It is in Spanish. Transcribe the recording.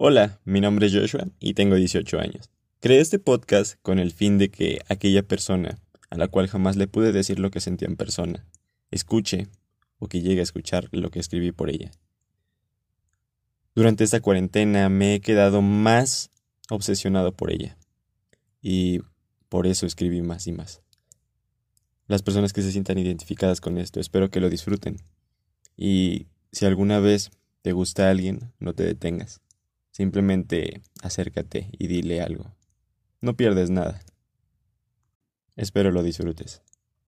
Hola, mi nombre es Joshua y tengo 18 años. Creé este podcast con el fin de que aquella persona, a la cual jamás le pude decir lo que sentía en persona, escuche o que llegue a escuchar lo que escribí por ella. Durante esta cuarentena me he quedado más obsesionado por ella y por eso escribí más y más. Las personas que se sientan identificadas con esto, espero que lo disfruten. Y si alguna vez te gusta alguien, no te detengas. Simplemente acércate y dile algo. No pierdes nada. Espero lo disfrutes.